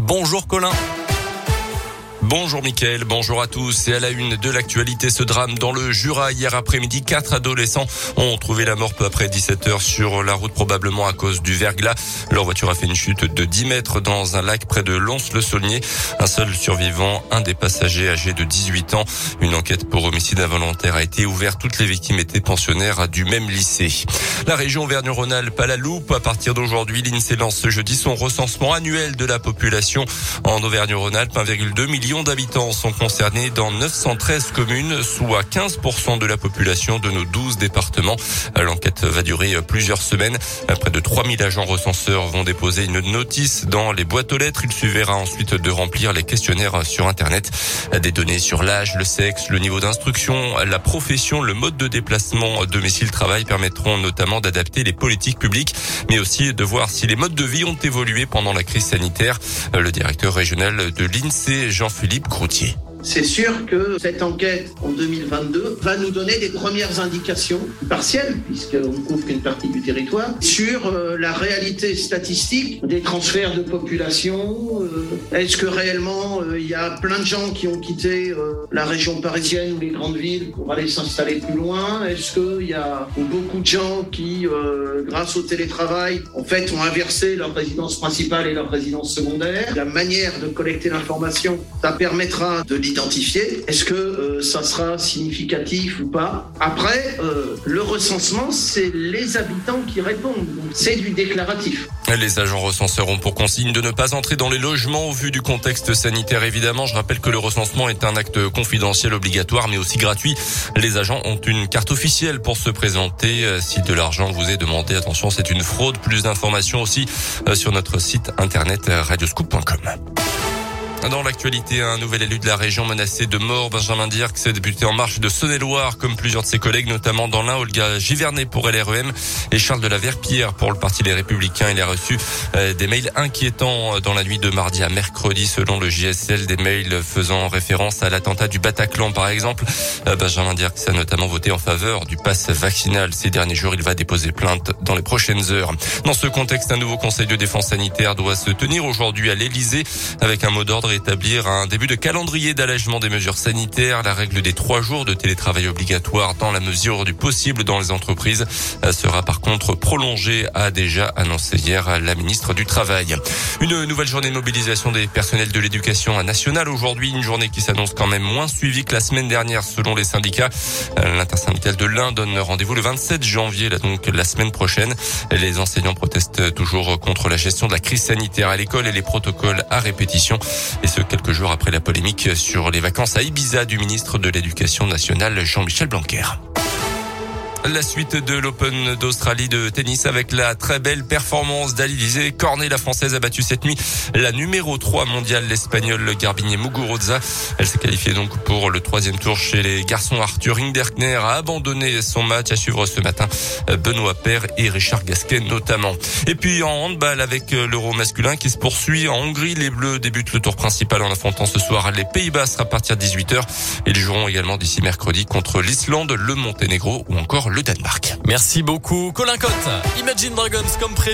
Bonjour Colin. Bonjour Mickaël, bonjour à tous. Et à la une de l'actualité, ce drame dans le Jura. Hier après-midi, quatre adolescents ont trouvé la mort peu après 17 heures sur la route, probablement à cause du verglas. Leur voiture a fait une chute de 10 mètres dans un lac près de Lons-le-Saulnier. Un seul survivant, un des passagers âgé de 18 ans. Une enquête pour homicide involontaire a été ouverte. Toutes les victimes étaient pensionnaires du même lycée. La région Auvergne-Rhône-Alpes à la loupe. À partir d'aujourd'hui, l'INSEE lance ce jeudi son recensement annuel de la population en Auvergne-Rhône-Alpes. 1,2 million d'habitants sont concernés dans 913 communes, soit 15% de la population de nos 12 départements. L'enquête va durer plusieurs semaines. Près de 3000 agents recenseurs vont déposer une notice dans les boîtes aux lettres. Il suffira ensuite de remplir les questionnaires sur Internet. Des données sur l'âge, le sexe, le niveau d'instruction, la profession, le mode de déplacement domicile-travail permettront notamment d'adapter les politiques publiques, mais aussi de voir si les modes de vie ont évolué pendant la crise sanitaire. Le directeur régional de l'INSEE, Jean-Philippe Philippe Croutier. C'est sûr que cette enquête en 2022 va nous donner des premières indications partielles, puisqu'on couvre qu'une partie du territoire, sur euh, la réalité statistique des transferts de population. Euh, Est-ce que réellement euh, il y a plein de gens qui ont quitté la région parisienne ou les grandes villes pour aller s'installer plus loin? Est-ce qu'il y a beaucoup de gens qui, grâce au télétravail, en fait, ont inversé leur résidence principale et leur résidence secondaire? La manière de collecter l'information, ça permettra de Est-ce que euh, ça sera significatif ou pas? Après, euh, le recensement, c'est les habitants qui répondent. C'est du déclaratif. Les agents recenseurs ont pour consigne de ne pas entrer dans les logements au vu du contexte sanitaire. Évidemment, je rappelle que le recensement est un acte confidentiel obligatoire, mais aussi gratuit. Les agents ont une carte officielle pour se présenter. Euh, si de l'argent vous est demandé, attention, c'est une fraude. Plus d'informations aussi sur notre site internet radioscoop.com. Dans l'actualité, un nouvel élu de la région menacé de mort, Benjamin Dirk, débuté en marche de Saône-et-Loire, comme plusieurs de ses collègues, notamment dans l'un, Olga Givernet pour LREM et Charles de la Verpierre pour le Parti des Républicains. Il a reçu euh, des mails inquiétants dans la nuit de mardi à mercredi, selon le JSL, des mails faisant référence à l'attentat du Bataclan, par exemple. Euh, Benjamin Dirk a notamment voté en faveur du pass vaccinal. Ces derniers jours, il va déposer plainte dans les prochaines heures. Dans ce contexte, un nouveau conseil de défense sanitaire doit se tenir aujourd'hui à l'Elysée avec un mot d'ordre établir un début de calendrier d'allègement des mesures sanitaires. La règle des trois jours de télétravail obligatoire dans la mesure du possible dans les entreprises euh, sera par contre prolongée, a déjà annoncé hier la ministre du Travail. Une nouvelle journée de mobilisation des personnels de l'éducation nationale aujourd'hui, une journée qui s'annonce quand même moins suivie que la semaine dernière selon les syndicats. Euh, l'intersyndicale de l'Inde donne rendez-vous le 27 janvier, donc la semaine prochaine. Les enseignants protestent toujours contre la gestion de la crise sanitaire à l'école et les protocoles à répétition. Et ce, quelques jours après la polémique sur les vacances à Ibiza du ministre de l'Éducation nationale Jean-Michel Blanquer. La suite de l'Open d'Australie de tennis avec la très belle performance d'Alizé Cornet, la française a battu cette nuit la numéro 3 mondiale, l'espagnol Garbinier Muguruza. Elle s'est qualifiée donc pour le troisième tour chez les garçons. Arthur Rinderkner a abandonné son match à suivre ce matin Benoît Paire et Richard Gasquet notamment. Et puis en handball avec l'euro masculin qui se poursuit en Hongrie. Les Bleus débutent le tour principal en affrontant ce soir les Pays-Bas à partir de 18h. Ils joueront également d'ici mercredi contre l'Islande, le Monténégro ou encore le Danemark. Merci beaucoup Colin Cotte. Imagine Dragons comme pré